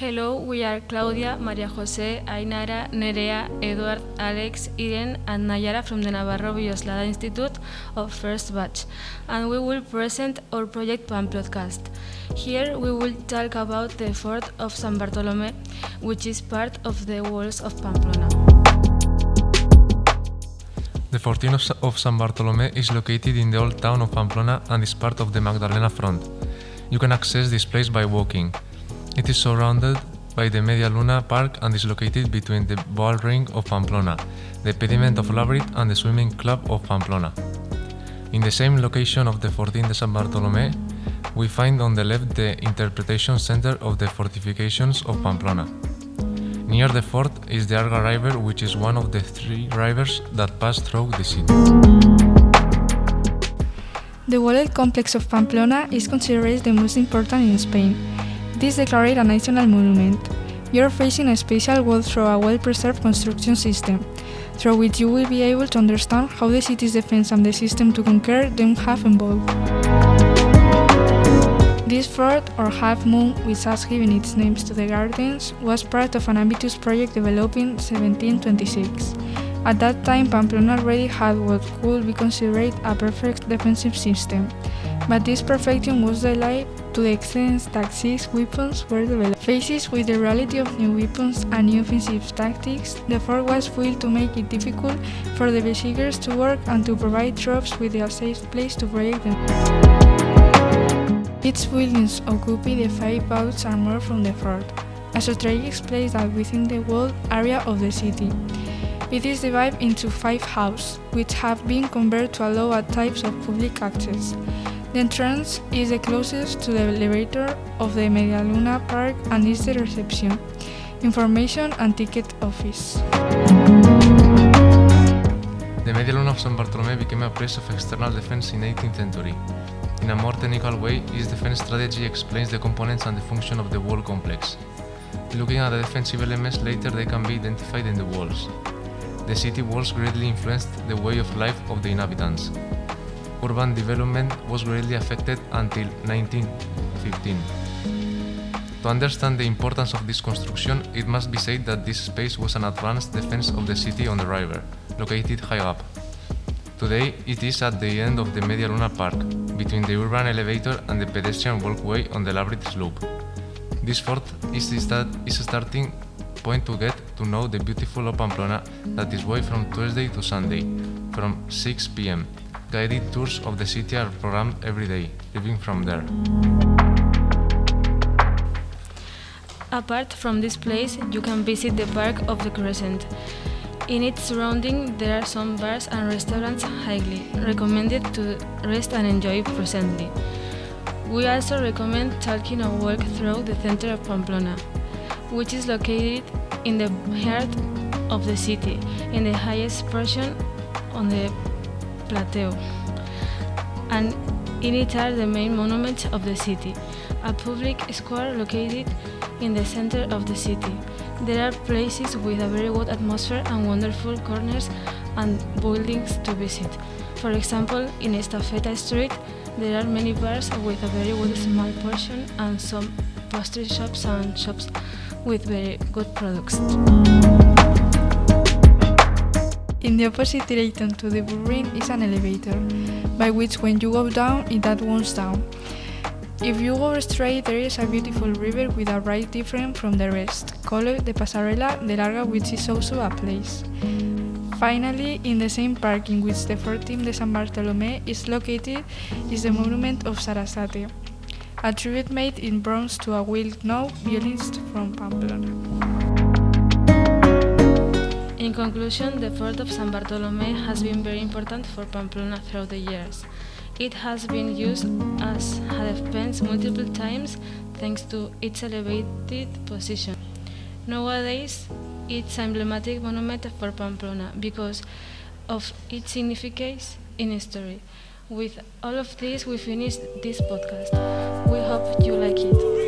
we are Claudia, Maria Jose, Ainara, Nerea, Eduard, Alex, Irene, and Nayara from the Navarro Villoslada Institute of First Batch, and we will present our project Pamplodcast. Here we will talk about the fort of San Bartolome, which is part of the walls of Pamplona. The Fortino of San Bartolome is located in the old town of Pamplona and is part of the Magdalena Front. You can access this place by walking. It is surrounded by the Media Luna Park and is located between the Ball Ring of Pamplona, the Pediment of Labrit and the Swimming Club of Pamplona. In the same location of the Fortin de San Bartolome, we find on the left the Interpretation Center of the Fortifications of Pamplona. Near the fort is the Arga River, which is one of the three rivers that pass through the city. The walled complex of Pamplona is considered the most important in Spain. It is declared a national monument. You are facing a special wall through a well-preserved construction system, through which you will be able to understand how the city's defense and the system to conquer them have evolved. This fort, or half moon, which has given its names to the gardens, was part of an ambitious project developed in 1726. At that time, Pamplona already had what could be considered a perfect defensive system, but this perfection was delayed to the extent that weapons were developed. Faced with the reality of new weapons and new offensive tactics, the fort was built to make it difficult for the besiegers to work and to provide troops with a safe place to protect them. Its buildings occupy the five bouts armor from the fort, as a strategic place within the walled area of the city. It is divided into five houses, which have been converted to allow a types of public access. The entrance is the closest to the elevator of the Medialuna Park and is the reception, information and ticket office. The Medialuna of San Bartolome became a place of external defense in 18th century. In a more technical way, its defense strategy explains the components and the function of the wall complex. Looking at the defensive elements later, they can be identified in the walls. The city walls greatly influenced the way of life of the inhabitants. Urban development was greatly affected until 1915. To understand the importance of this construction, it must be said that this space was an advanced defense of the city on the river, located high up. Today, it is at the end of the Media Luna Park, between the urban elevator and the pedestrian walkway on the Labrit slope. This fort is, the is a starting point to get to know the beautiful Pamplona that is way from Tuesday to Sunday, from 6 pm. Guided tours of the city are programmed every day, leaving from there. Apart from this place, you can visit the Park of the Crescent. In its surrounding, there are some bars and restaurants highly recommended to rest and enjoy presently. We also recommend taking a walk through the center of Pamplona, which is located in the heart of the city, in the highest portion on the And in it are the main monuments of the city, a public square located in the center of the city. There are places with a very good atmosphere and wonderful corners and buildings to visit. For example, in Estafeta Street, there are many bars with a very good small portion and some pastry shops and shops with very good products. In the opposite direction to the bull is an elevator, by which when you go down, it advances down. If you go straight, there is a beautiful river with a ride different from the rest, called the Pasarela del Arga, which is also a place. Finally, in the same park in which the Fortin de San Bartolome is located is the monument of Sarasate, a tribute made in bronze to a well-known violinist from Pamplona. In conclusion, the fort of San Bartolome has been very important for Pamplona throughout the years. It has been used as a defense multiple times thanks to its elevated position. Nowadays, it's an emblematic monument for Pamplona because of its significance in history. With all of this, we finish this podcast. We hope you like it.